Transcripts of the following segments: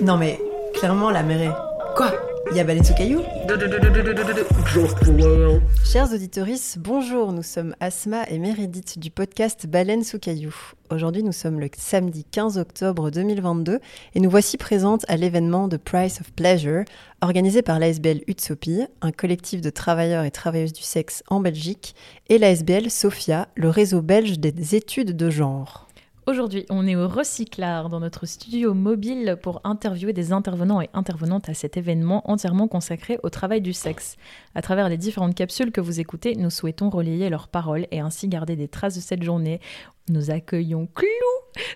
Non mais, clairement, la mer. Quoi? Il y a baleine sous caillou? Chers auditeurs, bonjour, nous sommes Asma et Meredith du podcast Baleine sous caillou. Aujourd'hui, nous sommes le samedi 15 octobre 2022 et nous voici présentes à l'événement The Price of Pleasure, organisé par l'ASBL Utsopie, un collectif de travailleurs et travailleuses du sexe en Belgique, et l'ASBL Sophia, le réseau belge des études de genre. Aujourd'hui, on est au Recyclard dans notre studio mobile pour interviewer des intervenants et intervenantes à cet événement entièrement consacré au travail du sexe. À travers les différentes capsules que vous écoutez, nous souhaitons relayer leurs paroles et ainsi garder des traces de cette journée. Nous accueillons Clou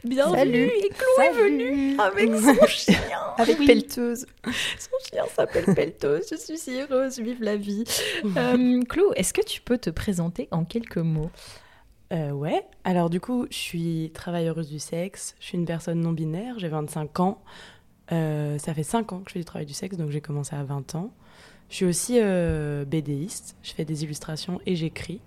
Bienvenue Salut. Et Clou est venue avec son chien Avec Oui. Pelleteuse. Son chien s'appelle Peltos, je suis si heureuse, vive la vie Euh, Clou, est-ce que tu peux te présenter en quelques mots? Euh, ouais. Alors du coup, je suis travailleuse du sexe. Je suis une personne non binaire. J'ai 25 ans. Euh, ça fait 5 ans que je fais du travail du sexe, donc j'ai commencé à 20 ans. Je suis aussi euh, BDiste. Je fais des illustrations et j'écris.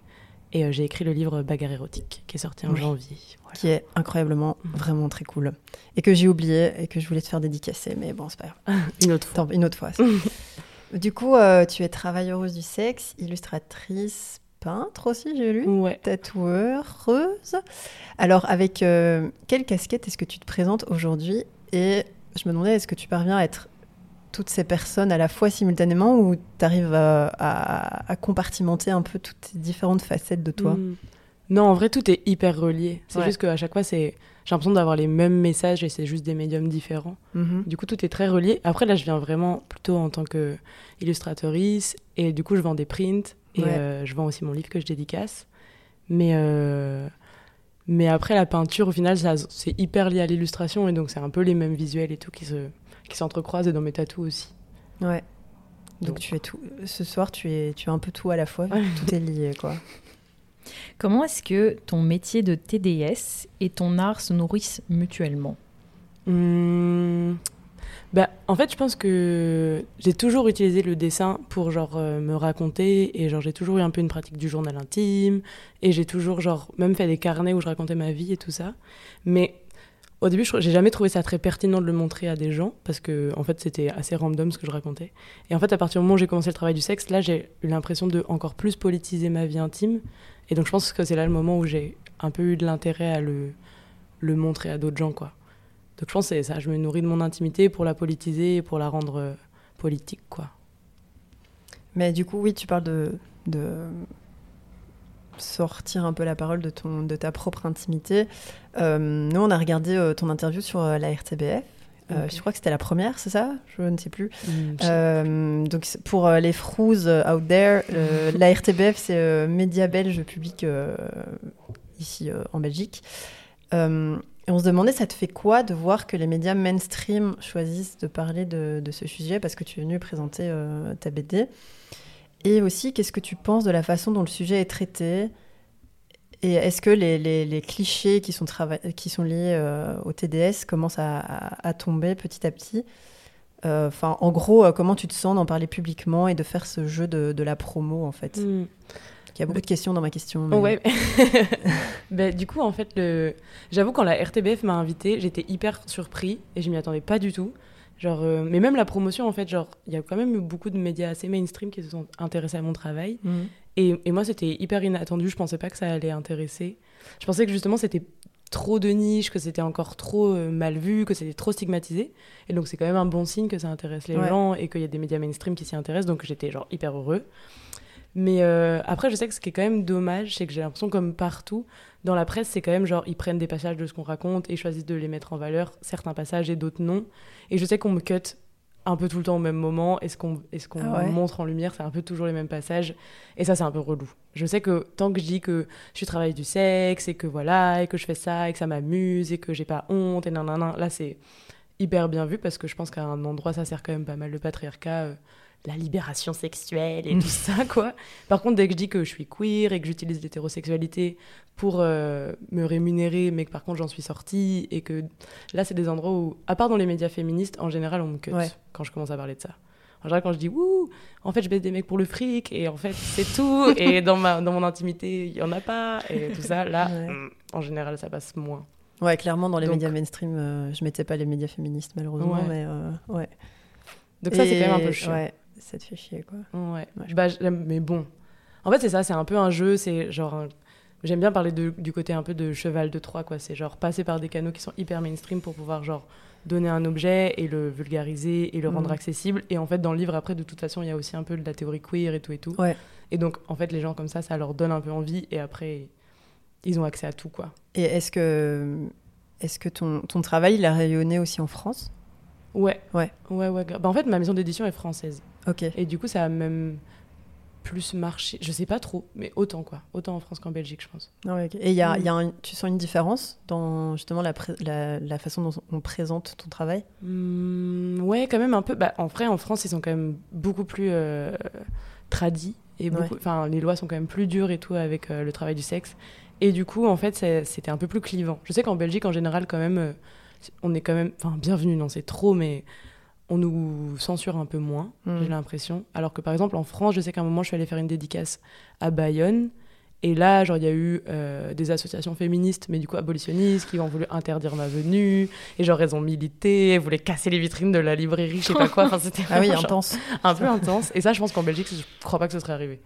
Et euh, j'ai écrit le livre Bagarre érotique, qui est sorti en Oui. janvier. Voilà. qui est incroyablement, Mhm. vraiment très cool. Et que j'ai oublié et que je voulais te faire dédicacer, mais bon, c'est pas grave. Une autre fois. Tant- une autre fois. ça. du coup, tu es travailleuse du sexe, illustratrice, peintre aussi, j'ai lu, Ouais. tatoueuse. Alors, avec euh, quelle casquette est-ce que tu te présentes aujourd'hui? Et je me demandais, est-ce que tu parviens à être toutes ces personnes à la fois simultanément ou tu arrives à, à- à compartimenter un peu toutes ces différentes facettes de toi? Mm. Non, en vrai, tout est hyper relié. C'est Ouais. juste qu'à chaque fois, c'est... j'ai l'impression d'avoir les mêmes messages et c'est juste des médiums différents. Mhm. Du coup, tout est très relié. Après, là, je viens vraiment plutôt en tant que illustratrice et du coup, je vends des prints et Ouais. euh, je vends aussi mon livre que je dédicace. Mais, euh, mais après, la peinture, au final, ça- c'est hyper lié à l'illustration et donc c'est un peu les mêmes visuels et tout qui se qui s'entrecroisent et dans mes tatous aussi. Ouais. Donc, Donc. tu es tout. Ce soir, tu es, tu es un peu tout à la fois. Tout est lié, quoi. Comment est-ce que ton métier de TDS et ton art se nourrissent mutuellement? Bah, en fait, je pense que j'ai toujours utilisé le dessin pour genre euh, me raconter et j'ai toujours eu un peu une pratique du journal intime et j'ai toujours genre même fait des carnets où je racontais ma vie et tout ça. Mais au début, j'ai jamais trouvé ça très pertinent de le montrer à des gens parce que en fait, c'était assez random ce que je racontais. Et en fait, à partir du moment où j'ai commencé le travail du sexe, là, j'ai eu l'impression de encore plus politiser ma vie intime. Et donc, je pense que c'est là le moment où j'ai un peu eu de l'intérêt à le le montrer à d'autres gens, quoi. Donc je pense que c'est ça, je me nourris de mon intimité pour la politiser et pour la rendre euh, politique, quoi. Mais du coup, oui, tu parles de, de sortir un peu la parole de, ton, de ta propre intimité. Euh, nous, on a regardé euh, ton interview sur euh, la RTBF. Euh. Je crois que c'était la première, c'est ça? Je ne sais plus. Mm, donc pour les frouzes out there, la RTBF c'est média belge public ici en Belgique. Et on se demandait, ça te fait quoi de voir que les médias mainstream choisissent de parler de, de ce sujet? Parce que tu es venu présenter ta BD Et aussi, qu'est-ce que tu penses de la façon dont le sujet est traité? Et est-ce que les, les- les clichés qui sont, trava- qui sont liés euh, au TDS commencent à, à- à tomber petit à petit? Euh, Enfin, en gros, euh, comment tu te sens d'en parler publiquement et de faire ce jeu de, de la promo, en fait? Mm. Il y a beaucoup de questions dans ma question. mais- ouais. Ben, du coup, en fait, le... j'avoue, quand la RTBF m'a invité, j'étais hyper surpris et je m'y attendais pas du tout. Genre, euh, Mais même la promotion, en fait, genre, il y a quand même eu beaucoup de médias assez mainstream qui se sont intéressés à mon travail. Mhm. Et, et moi, c'était hyper inattendu. Je pensais pas que ça allait intéresser. Je pensais que justement, c'était trop de niche, que c'était encore trop euh, mal vu, que c'était trop stigmatisé. Et donc, c'est quand même un bon signe que ça intéresse les Ouais. gens et qu'il y a des médias mainstream qui s'y intéressent. Donc, j'étais genre hyper heureux. Mais euh, après, je sais que ce qui est quand même dommage, c'est que j'ai l'impression, comme partout, dans la presse, c'est quand même genre, ils prennent des passages de ce qu'on raconte et choisissent de les mettre en valeur, certains passages et d'autres non. Et je sais qu'on me cut un peu tout le temps au même moment. Et ce qu'on et ce qu'on Ah ouais. montre en lumière, c'est un peu toujours les mêmes passages. Et ça, c'est un peu relou. Je sais que tant que je dis que je suis travailleuse du sexe et que voilà, et que je fais ça, et que ça m'amuse, et que j'ai pas honte, et nan, nan, nan, là, c'est hyper bien vu parce que je pense qu'à un endroit, ça sert quand même pas mal le patriarcat. euh, la libération sexuelle et tout ça, quoi. Par contre, dès que je dis que je suis queer et que j'utilise l'hétérosexualité pour euh, me rémunérer, mais que par contre j'en suis sortie, et que là, c'est des endroits où, à part dans les médias féministes, en général, on me cut Ouais. quand je commence à parler de ça. En général, quand je dis ouh, en fait, je baisse des mecs pour le fric, et en fait, c'est tout, et dans, ma, dans mon intimité, il y en a pas, et tout ça, là, Ouais. en général, ça passe moins. Ouais, clairement, dans les Donc- médias mainstream, euh, je mettais pas les médias féministes, malheureusement, Ouais. mais euh, ouais. Donc ça, c'est quand même un peu chiant. Ouais, ça te fait chier, quoi. Ouais. Bah, mais bon. En fait, c'est ça, c'est un peu un jeu, c'est genre. un- J'aime bien parler de- du côté un peu de cheval de Troie, quoi. C'est genre passer par des canaux qui sont hyper mainstream pour pouvoir, genre, donner un objet et le vulgariser et le rendre Mhm. accessible. Et en fait, dans le livre, après, de toute façon, il y a aussi un peu de la théorie queer et tout et tout. Ouais. Et donc, en fait, les gens comme ça, ça leur donne un peu envie et après, ils ont accès à tout, quoi. Et est-ce que, est-ce que ton, ton travail, il a rayonné aussi en France? Ouais. Ouais. Ouais, ouais. Bah, en fait, ma maison d'édition est française. Et du coup, ça a même plus marché. Je sais pas trop, mais autant, quoi. Autant en France qu'en Belgique, je pense. Ah ouais. Et il y a, Mm. y a un- tu sens une différence dans justement la, pré- la, la façon dont on présente ton travail? Hmm, ouais, quand même un peu. Bah, en vrai, en France, ils sont quand même beaucoup plus euh, tradis. Et beaucoup, enfin, les lois sont quand même plus dures et tout avec euh, le travail du sexe. Et du coup, en fait, c'était un peu plus clivant. Je sais qu'en Belgique, en général, quand même, euh, on est quand même. Enfin, bienvenue, non, c'est trop, mais on nous censure un peu moins, Mm. j'ai l'impression. Alors que par exemple, en France, je sais qu'à un moment, je suis allée faire une dédicace à Bayonne. Et là, genre, il y a eu euh, des associations féministes, mais du coup abolitionnistes, qui ont voulu interdire ma venue. Et genre, elles ont milité, elles voulaient casser les vitrines de la librairie, je sais pas quoi. Enfin, c'était Ah oui, vraiment, genre, intense. un peu intense. Et ça, je pense qu'en Belgique, je crois pas que ce serait arrivé.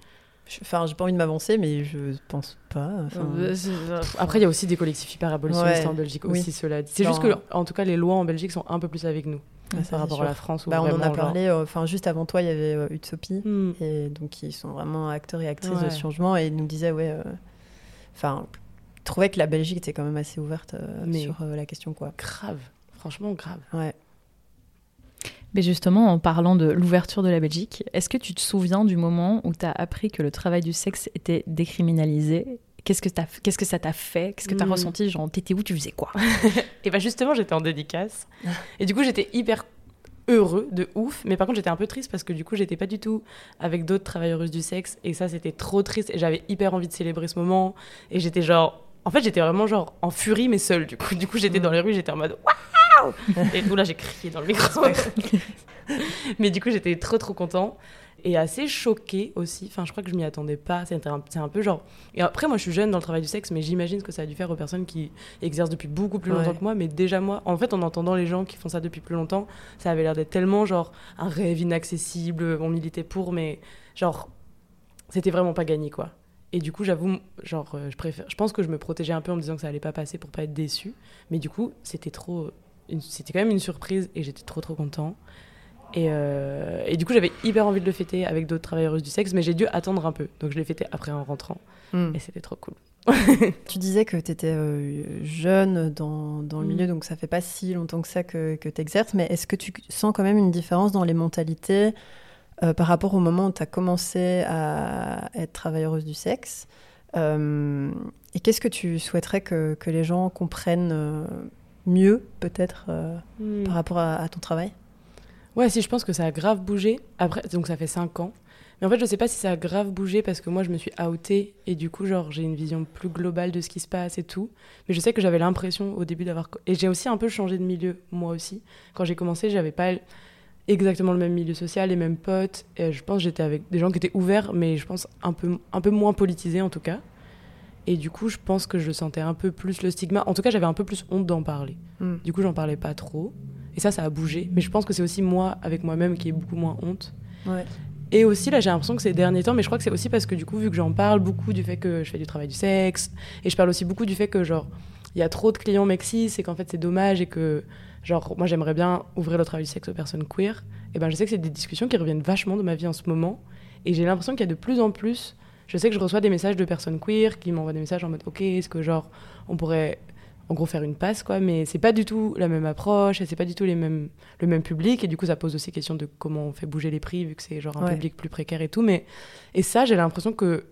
Enfin, j'ai pas envie de m'avancer, mais je pense pas. Enfin, Après, il y a aussi des collectifs hyper abolitionnistes Ouais, en Belgique oui. aussi, cela dit. C'est juste que, en tout cas, les lois en Belgique sont un peu plus avec nous ouais, par rapport sûr. à la France. Bah, on en a parlé. euh, Enfin, juste avant toi, il y avait euh, Utopie. Hmm. Et donc, ils sont vraiment acteurs et actrices de Ouais. ce changement. Et ils nous disaient, ouais. euh, Enfin, ils trouvaient que la Belgique était quand même assez ouverte euh, Mais- sur euh, la question, quoi. Grave. Franchement, grave. Ouais. Mais justement, en parlant de l'ouverture de la Belgique, est-ce que tu te souviens du moment où tu as appris que le travail du sexe était décriminalisé Qu'est-ce que, t'as- qu'est-ce que ça t'a fait? Qu'est-ce que tu as Hmm. ressenti? Genre, t'étais où? Tu faisais quoi? Et bah justement, j'étais en dédicace. Et du coup, j'étais hyper heureux de ouf. Mais par contre, j'étais un peu triste parce que du coup, j'étais pas du tout avec d'autres travailleuses du sexe. Et ça, c'était trop triste. Et j'avais hyper envie de célébrer ce moment. Et j'étais genre. En fait, j'étais vraiment genre en furie, mais seule. Du coup, du coup j'étais dans les rues, j'étais en mode waouh Et tout là, j'ai crié dans le micro. mais du coup, j'étais trop trop content. Et assez choquée aussi. Enfin, je crois que je m'y attendais pas. Un- C'est un, peu genre. Et après, moi, je suis jeune dans le travail du sexe, mais j'imagine ce que ça a dû faire aux personnes qui exercent depuis beaucoup plus longtemps Ouais. que moi. Mais déjà, moi, en fait, en entendant les gens qui font ça depuis plus longtemps, ça avait l'air d'être tellement genre un rêve inaccessible. On militait pour, mais genre, c'était vraiment pas gagné, quoi. Et du coup, j'avoue, genre, euh, je préfère. Je pense que je me protégeais un peu en me disant que ça allait pas passer pour pas être déçue. Mais du coup, c'était trop. C'était quand même une surprise et j'étais trop trop content. Et, euh, et du coup, j'avais hyper envie de le fêter avec d'autres travailleuses du sexe, mais j'ai dû attendre un peu. Donc, je l'ai fêté après en rentrant. Hmm. Et c'était trop cool. Tu disais que tu étais jeune dans, dans le Mm. milieu, donc ça fait pas si longtemps que ça que, que tu exerces, mais est-ce que tu sens quand même une différence dans les mentalités euh, par rapport au moment où tu as commencé à être travailleuse du sexe Euh, Et qu'est-ce que tu souhaiterais que, que les gens comprennent euh, mieux, peut-être, euh, Hmm. par rapport à, à ton travail? Ouais, si je pense que ça a grave bougé. Après, donc ça fait 5 ans. Mais en fait, je sais pas si ça a grave bougé parce que moi, je me suis outée et du coup, genre, j'ai une vision plus globale de ce qui se passe et tout. Mais je sais que j'avais l'impression au début d'avoir. Et j'ai aussi un peu changé de milieu, moi aussi. Quand j'ai commencé, j'avais pas exactement le même milieu social, les mêmes potes. Et je pense que j'étais avec des gens qui étaient ouverts, mais je pense un peu, un peu moins politisés en tout cas. Et du coup, je pense que je sentais un peu plus le stigma. En tout cas, j'avais un peu plus honte d'en parler. Hmm. Du coup, j'en parlais pas trop. Et ça, ça a bougé. Mais je pense que c'est aussi moi, avec moi-même, qui ai beaucoup moins honte. Ouais. Et aussi, là, j'ai l'impression que ces derniers temps, mais je crois que c'est aussi parce que du coup, vu que j'en parle beaucoup du fait que je fais du travail du sexe, et je parle aussi beaucoup du fait que, genre, il y a trop de clients mexis, et qu'en fait, c'est dommage, et que, genre, moi, j'aimerais bien ouvrir le travail du sexe aux personnes queer. Et ben, je sais que c'est des discussions qui reviennent vachement dans ma vie en ce moment. Et j'ai l'impression qu'il y a de plus en plus. Je sais que je reçois des messages de personnes queer qui m'envoient des messages en mode, ok, est-ce que, genre, on pourrait en gros faire une passe quoi mais c'est pas du tout la même approche et c'est pas du tout les mêmes le même public et du coup ça pose aussi question de comment on fait bouger les prix vu que c'est genre un Ouais. public plus précaire et tout mais et ça j'ai l'impression que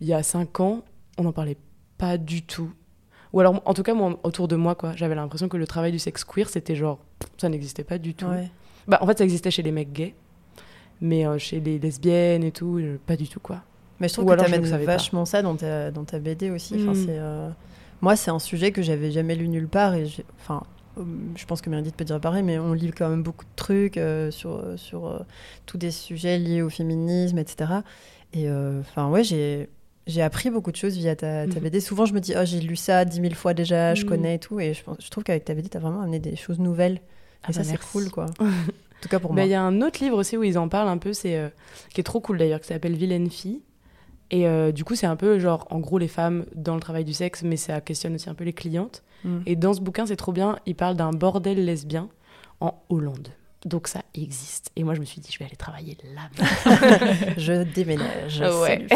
il y a cinq ans on n'en parlait pas du tout ou alors en tout cas moi autour de moi quoi j'avais l'impression que le travail du sexe queer c'était genre ça n'existait pas du tout Ouais. bah en fait ça existait chez les mecs gays mais euh, chez les lesbiennes et tout euh, pas du tout quoi Mais je trouve Ou que tu amènes pas. vachement ça dans ta, dans ta BD aussi. Enfin, Mm. c'est, euh, Moi, c'est un sujet que j'avais jamais lu nulle part. Et enfin, euh, je pense que Meredith peut dire pareil, mais on lit quand même beaucoup de trucs euh, sur, sur euh, tous des sujets liés au féminisme, etc. Et enfin, ouais, j'ai. j'ai appris beaucoup de choses via ta, ta Mhm. BD. Souvent, je me dis, oh, j'ai lu ça dix mille fois déjà, je Mhm. connais et tout. Et je, pense- je trouve qu'avec ta BD, tu as vraiment amené des choses nouvelles. Ah et ça, bah, c'est merci. cool, quoi. en tout cas pour Bah, moi. Il y a un autre livre aussi où ils en parlent un peu, c'est euh, qui est trop cool d'ailleurs, qui s'appelle Vilaine fille. Et euh, du coup, c'est un peu genre, en gros, les femmes dans le travail du sexe, mais ça questionne aussi un peu les clientes. Mm. Et dans ce bouquin, c'est trop bien, il parle d'un bordel lesbien en Hollande. Donc ça existe. Et moi, je me suis dit, je vais aller travailler là. Je déménage. Ouais.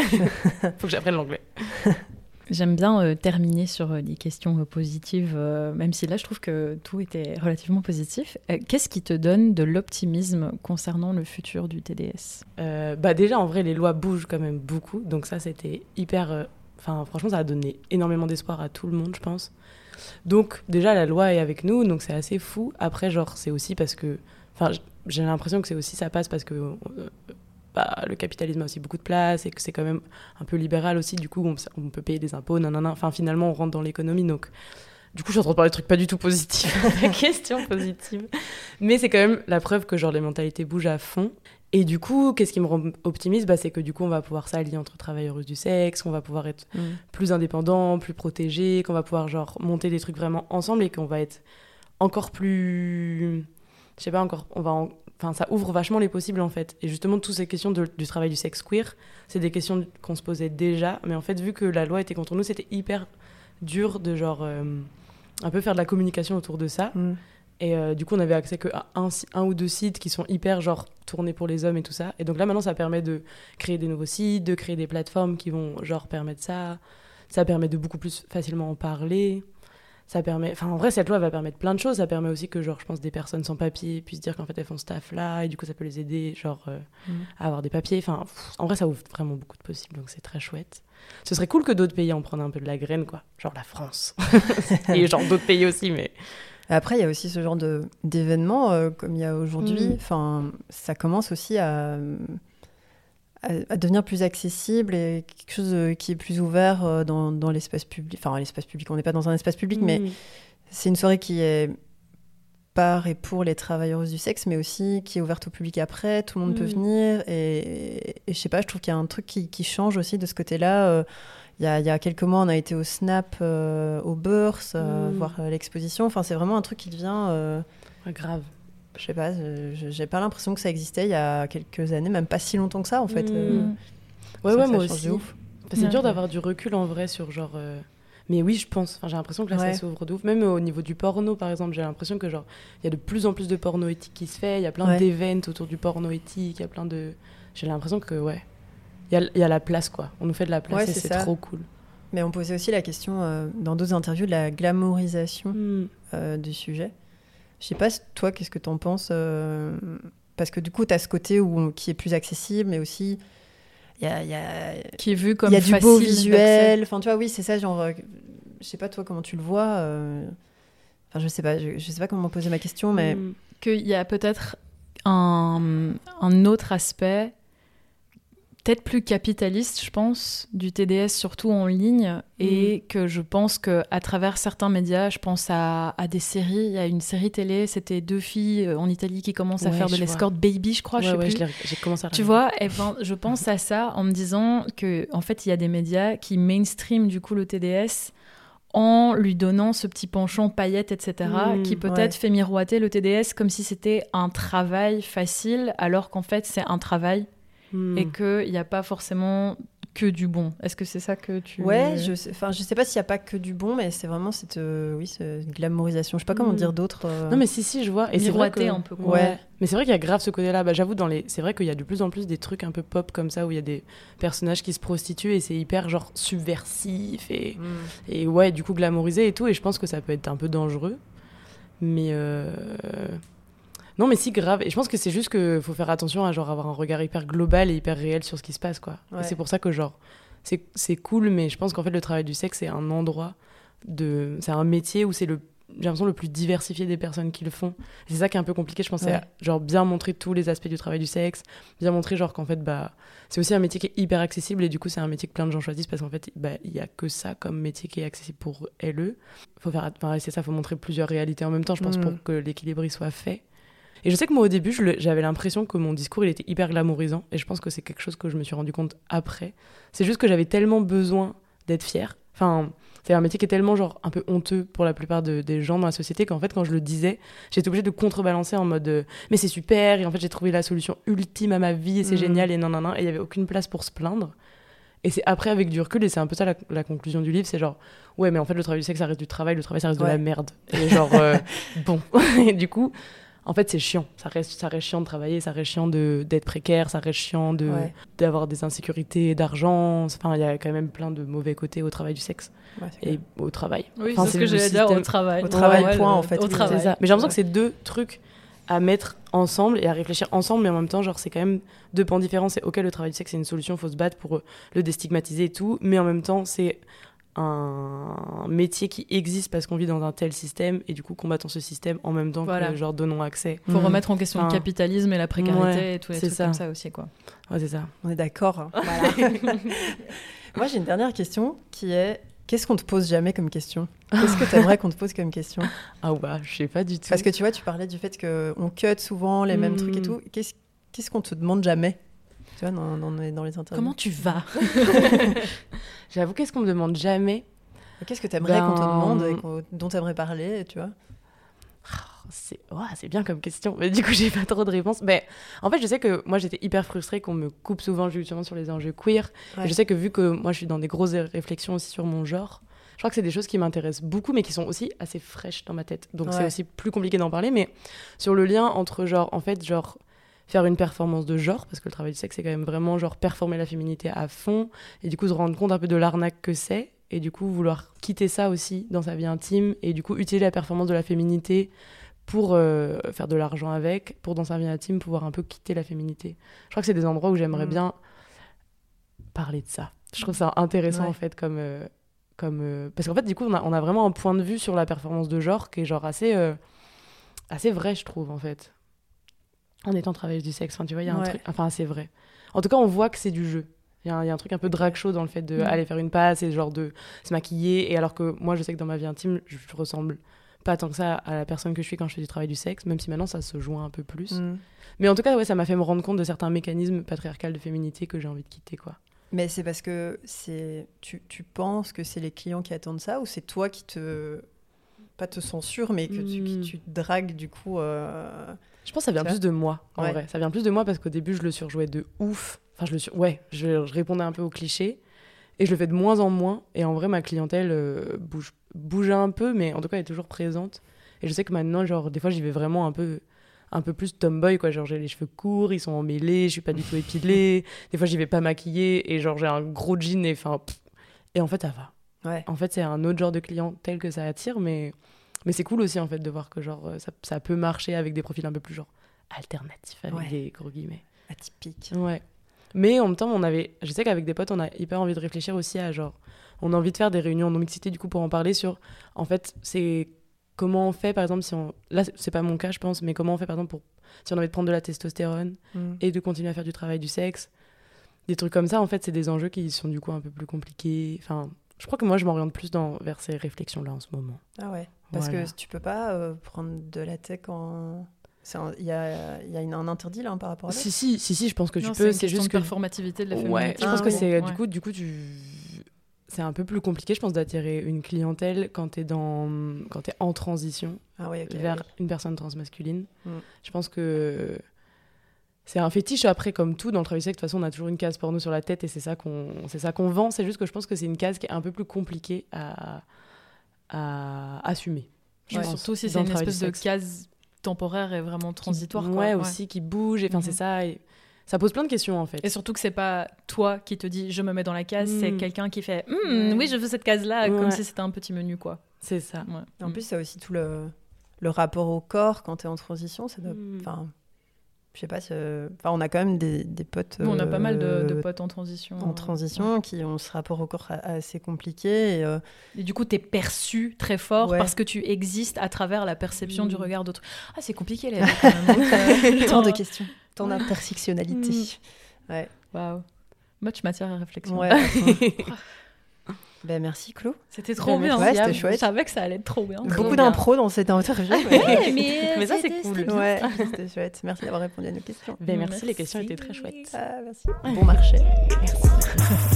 Faut que j'apprenne l'anglais. J'aime bien euh, terminer sur euh, des questions euh, positives, même si là je trouve que tout était relativement positif. Qu'est-ce qui te donne de l'optimisme concernant le futur du TDS bah déjà, en vrai, les lois bougent quand même beaucoup. Donc ça, c'était hyper... Enfin, franchement, ça a donné énormément d'espoir à tout le monde, je pense. Donc déjà, la loi est avec nous, donc c'est assez fou. Après, genre, c'est aussi parce que... Enfin, j'ai l'impression que c'est aussi, ça passe parce que bah, le capitalisme a aussi beaucoup de place et que c'est quand même un peu libéral aussi. Du coup, on, on peut payer des impôts, nanana. Enfin, finalement, on rentre dans l'économie, donc... Du coup, je suis en train de parler de trucs pas du tout positifs. la question positive. Mais c'est quand même la preuve que genre les mentalités bougent à fond. Et du coup, qu'est-ce qui me rend optimiste? Bah, C'est que du coup, on va pouvoir s'allier entre travailleuses du sexe, qu'on va pouvoir être Mm. plus indépendant, plus protégé, qu'on va pouvoir genre monter des trucs vraiment ensemble et qu'on va être encore plus... Je sais pas, encore... On va en- Enfin, ça ouvre vachement les possibles en fait. Et justement, toutes ces questions de- du travail du sexe queer, c'est des questions qu'on se posait déjà. Mais en fait, vu que la loi était contre nous, c'était hyper dur de genre... euh, un peu faire de la communication autour de ça. Mm. Et euh, du coup, on avait accès que à un, un ou deux sites qui sont hyper genre tournés pour les hommes et tout ça. Et donc là, maintenant, ça permet de créer des nouveaux sites, de créer des plateformes qui vont genre permettre ça. Ça permet de beaucoup plus facilement en parler. Ça permet, enfin, en vrai, cette loi va permettre plein de choses. Ça permet aussi que, genre, je pense, des personnes sans papier puissent dire qu'en fait, elles font ce taf-là, et du coup, ça peut les aider, genre, euh, Mhm. à avoir des papiers. Enfin, pff, en vrai, ça ouvre vraiment beaucoup de possibles, donc c'est très chouette. Ce serait cool que d'autres pays en prennent un peu de la graine, quoi. Genre la France. et genre d'autres pays aussi, mais. Après, il y a aussi ce genre d'événements euh, comme il y a aujourd'hui. Mm. Enfin, ça commence aussi à, à, devenir plus accessible et quelque chose euh, qui est plus ouvert euh, dans, dans l'espace public. Enfin, l'espace public, on n'est pas dans un espace public, mais c'est une soirée qui est par et pour les travailleuses du sexe, mais aussi qui est ouverte au public après. Tout le monde peut Mm. venir. Et, et je sais pas, je trouve qu'il y a un truc qui, qui change aussi de ce côté-là. Euh, Il y, a, il y a quelques mois, on a été au Snap, euh, au Bourse, euh, Mm. voir l'exposition. Enfin, c'est vraiment un truc qui devient. grave. Je sais pas, je- j'ai pas l'impression que ça existait il y a quelques années, même pas si longtemps que ça en fait. Mm. Euh, Ouais, ça, ouais, ça moi change aussi. de ouf. Enfin, c'est Ouais. dur d'avoir du recul en vrai sur genre. euh, Mais oui, je pense. Enfin, j'ai l'impression que là, Ouais. ça s'ouvre de ouf. Même au niveau du porno, par exemple, j'ai l'impression que genre, il y a de plus en plus de porno éthique qui se fait. Il y a plein Ouais. d'événements autour du porno éthique. Il y a plein de. J'ai l'impression que ouais, il y a, il y a la place quoi. On nous fait de la place Ouais, et c'est trop cool. Mais on posait aussi la question euh, dans d'autres interviews de la glamourisation Mm. euh, du sujet. Je sais pas, toi, qu'est-ce que t'en penses euh, Parce que du coup, t'as ce côté où, qui est plus accessible, mais aussi. Y a, y a- Qui est vu comme il y a du beau visuel. Enfin, tu vois, oui, c'est ça, genre. euh, je sais pas, toi, comment tu le vois. euh, Enfin, je sais pas, je, je sais pas comment poser ma question, mais. Mm. qu'il y a peut-être un, un autre aspect, peut-être plus capitaliste, je pense, du TDS, surtout en ligne, et que je pense que à travers certains médias, je pense à, à des séries. Il y a une série télé, c'était deux filles euh, en Italie qui commencent à faire de je l'escorte baby, je crois, je Ouais, sais ouais, plus. je j'ai commencé à Tu vois, et ben, je pense à ça en me disant que en fait, il y a des médias qui mainstream du coup le TDS en lui donnant ce petit penchant paillettes, etc., Mm, qui peut-être ouais. fait miroiter le TDS comme si c'était un travail facile, alors qu'en fait c'est un travail Mm. et qu'il n'y a pas forcément que du bon. Est-ce que c'est ça que tu... Ouais, je sais, je sais pas s'il y a pas que du bon, mais c'est vraiment cette, euh, oui, cette glamourisation. Je sais pas comment Mm. dire d'autres. euh, Non mais si si je vois et c'est vrai que un peu, quoi. ouais. Mais c'est vrai qu'il y a grave ce côté-là bah j'avoue dans les c'est vrai qu'il y a de plus en plus des trucs un peu pop comme ça où il y a des personnages qui se prostituent et c'est hyper genre subversif et Mm. et ouais du coup glamourisé et tout et je pense que ça peut être un peu dangereux mais euh, non mais si grave. Et je pense que c'est juste que faut faire attention à genre avoir un regard hyper global et hyper réel sur ce qui se passe quoi. Ouais. et c'est pour ça que genre c'est c'est cool mais je pense qu'en fait le travail du sexe c'est un endroit de c'est un métier où c'est le j'ai l'impression le plus diversifié des personnes qui le font c'est ça qui est un peu compliqué je pense c'est Ouais. genre bien montrer tous les aspects du travail du sexe bien montrer genre qu'en fait bah c'est aussi un métier qui est hyper accessible et du coup c'est un métier que plein de gens choisissent parce qu'en fait bah, il y a que ça comme métier qui est accessible pour LE faut faire enfin, c'est ça faut montrer plusieurs réalités en même temps je pense pour que l'équilibre y soit fait Et je sais que moi, au début, j'avais l'impression que mon discours, il était hyper glamourisant. Et je pense que c'est quelque chose que je me suis rendu compte après. C'est juste que j'avais tellement besoin d'être fière. Enfin, c'est un métier qui est tellement, genre, un peu honteux pour la plupart de- des gens dans la société qu'en fait, quand je le disais, j'étais obligée de contrebalancer en mode euh, mais c'est super. Et en fait, j'ai trouvé la solution ultime à ma vie et c'est Mhm. génial. Et non, non, non. Et il y avait aucune place pour se plaindre. Et c'est après, avec du recul, et c'est un peu ça la, la conclusion du livre, c'est genre, ouais, mais en fait, le travail du sexe, ça reste du travail, le travail, ça reste de la merde. Et genre, euh, bon. et du coup, en fait, c'est chiant. Ça reste, ça reste chiant de travailler, ça reste chiant de- d'être précaire, ça reste chiant de- Ouais. d'avoir des insécurités d'argent. Enfin, il y a quand même plein de mauvais côtés au travail du sexe Ouais, et au travail. Oui, Enfin, c'est ce le que j'allais dire au système- travail. Au travail, Ouais, point, le- en fait, Au travail. Ça. Mais j'ai l'impression Ouais. que c'est deux trucs à mettre ensemble et à réfléchir ensemble, mais en même temps, genre, c'est quand même deux pans différents. C'est ok, le travail du sexe, c'est une solution, faut se battre pour le déstigmatiser et tout, mais en même temps, c'est un métier qui existe parce qu'on vit dans un tel système et du coup, combattons ce système en même temps Voilà. que, genre, donnons accès. Faut Mhm. remettre en question le capitalisme et la précarité ouais, et tous les c'est trucs ça. comme ça aussi, quoi. Ouais, c'est ça. On est d'accord. hein. Voilà. Moi, j'ai une dernière question qui est qu'est-ce qu'on te pose jamais comme question? Qu'est-ce que tu aimerais qu'on te pose comme question? Ah ouais, je sais pas du tout. Parce que tu vois, tu parlais du fait qu'on cut souvent les mêmes trucs et tout. Qu'est-ce qu'est-ce qu'on te demande jamais? Tu vois, dans, dans les, dans les interviews. Comment tu vas J'avoue, qu'est-ce qu'on me demande jamais Qu'est-ce que tu aimerais qu'on te Ben- demande et dont tu aimerais parler, tu vois? C'est ouah, c'est bien comme question. Mais du coup, j'ai pas trop de réponses. Mais en fait, je sais que moi, j'étais hyper frustrée qu'on me coupe souvent justement sur les enjeux queer. Et. Je sais que vu que moi, je suis dans des grosses réflexions aussi sur mon genre, je crois que c'est des choses qui m'intéressent beaucoup, mais qui sont aussi assez fraîches dans ma tête. Donc c'est aussi plus compliqué d'en parler. Mais sur le lien entre genre, en fait, genre faire une performance de genre, parce que le travail du sexe, c'est quand même vraiment genre performer la féminité à fond, et du coup se rendre compte un peu de l'arnaque que c'est, et du coup vouloir quitter ça aussi dans sa vie intime, et du coup utiliser la performance de la féminité pour euh, faire de l'argent avec, pour dans sa vie intime pouvoir un peu quitter la féminité. Je crois que c'est des endroits où j'aimerais Mm. bien parler de ça. Je trouve ça intéressant Ouais. en fait comme euh, comme euh, parce qu'en fait du coup on a, on a vraiment un point de vue sur la performance de genre qui est genre assez assez vrai je trouve en fait en étant travailleuse du sexe. Enfin tu vois il y a un Ouais. truc enfin c'est vrai. En tout cas on voit que c'est du jeu. Il y, a un- il y a un truc un peu drag show dans le fait de Mm. aller faire une passe et genre de se maquiller et alors que moi je sais que dans ma vie intime je, je ressemble pas tant que ça à la personne que je suis quand je fais du travail du sexe même si maintenant ça se joint un peu plus. Mm. Mais en tout cas ouais ça m'a fait me rendre compte de certains mécanismes patriarcales de féminité que j'ai envie de quitter quoi. Mais c'est parce que c'est tu, tu penses que c'est les clients qui attendent ça ou c'est toi qui te pas te censure mais que tu, qui Mm. tu dragues du coup euh, Je pense que ça vient plus de moi, en Ouais. vrai. Ça vient plus de moi parce qu'au début, je le surjouais de ouf. Enfin, je le sur... Ouais, je, je répondais un peu aux clichés. Et je le fais de moins en moins. Et en vrai, ma clientèle euh, bouge, bouge un peu, mais en tout cas, elle est toujours présente. Et je sais que maintenant, genre, des fois, j'y vais vraiment un peu, un peu plus tomboy, quoi. Genre, j'ai les cheveux courts, ils sont emmêlés, je suis pas du tout épilée. des fois, j'y vais pas maquillée. Et genre, j'ai un gros jean et enfin... Et en fait, ça va. Ouais En fait, c'est un autre genre de clientèle que ça attire, mais, mais c'est cool aussi, en fait, de voir que genre, euh, ça, ça peut marcher avec des profils un peu plus, genre, alternatifs, avec Ouais. des gros guillemets. atypique. Ouais. Mais en même temps, on avait, je sais qu'avec des potes, on a hyper envie de réfléchir aussi à genre, on a envie de faire des réunions en mixité du coup pour en parler sur, en fait, c'est comment on fait par exemple si on, là c'est- c'est pas mon cas je pense, mais comment on fait par exemple pour, si on a envie de prendre de la testostérone Mm. et de continuer à faire du travail du sexe, des trucs comme ça en fait, c'est des enjeux qui sont du coup un peu plus compliqués. Enfin, je crois que moi je m'oriente plus dans vers ces réflexions là en ce moment. Ah ouais. Parce Voilà. que tu peux pas euh, prendre de la tech en. Il y a, il y a une- un interdit là par rapport à ça? Si si si si, je pense que tu Non, peux, c'est juste de que performativité de la Ouais, féminité. je pense Ah que oui. c'est Ouais. du coup du coup tu c'est un peu plus compliqué je pense d'attirer une clientèle quand tu es dans quand tu en transition Ah oui, vers oui. une personne transmasculine. Mm. Je pense que c'est un fétiche après comme tout dans le travail sexe de toute façon on a toujours une case porno sur la tête et c'est ça qu'on c'est ça qu'on vend, c'est juste que je pense que c'est une case qui est un peu plus compliquée à à assumer. je Ouais, pense, surtout si c'est une espèce de case temporaire et vraiment transitoire. quoi. Ouais, aussi qui bouge et enfin Mhm. c'est ça et ça pose plein de questions en fait. Et surtout que c'est pas toi qui te dis je me mets dans la case, c'est Mm. quelqu'un qui fait Hmm, oui je veux cette case là comme si c'était un petit menu quoi. C'est ça. Ouais. En Mm. plus, ça a aussi tout le, le rapport au corps quand tu es en transition. Ça doit... Mm. Enfin, je sais pas. si, Enfin, on a quand même des, des potes. On a pas mal de, de euh, potes en transition. en euh, transition qui ont ce rapport au corps assez compliqué. Et, euh, Et du coup, t'es perçu très fort Ouais. parce que tu existes à travers la perception Mm. du regard d'autres. Ah, c'est compliqué. Donc, euh, tant de questions, tant d'intersectionnalité. Ouais. Waouh. Much matière à réflexion. Ouais. Ben, merci Clo. C'était trop Ben, bien. ouais, c'était Je chouette. savais que ça allait être trop bien. Trop Beaucoup d'impro dans cette interview. Ouais, mais, Mais ça, c'est c'était- cool. ouais, c'était chouette. Merci d'avoir répondu à nos questions. Ben, merci, les questions étaient très chouettes. Ah, merci. Bon marché. Merci.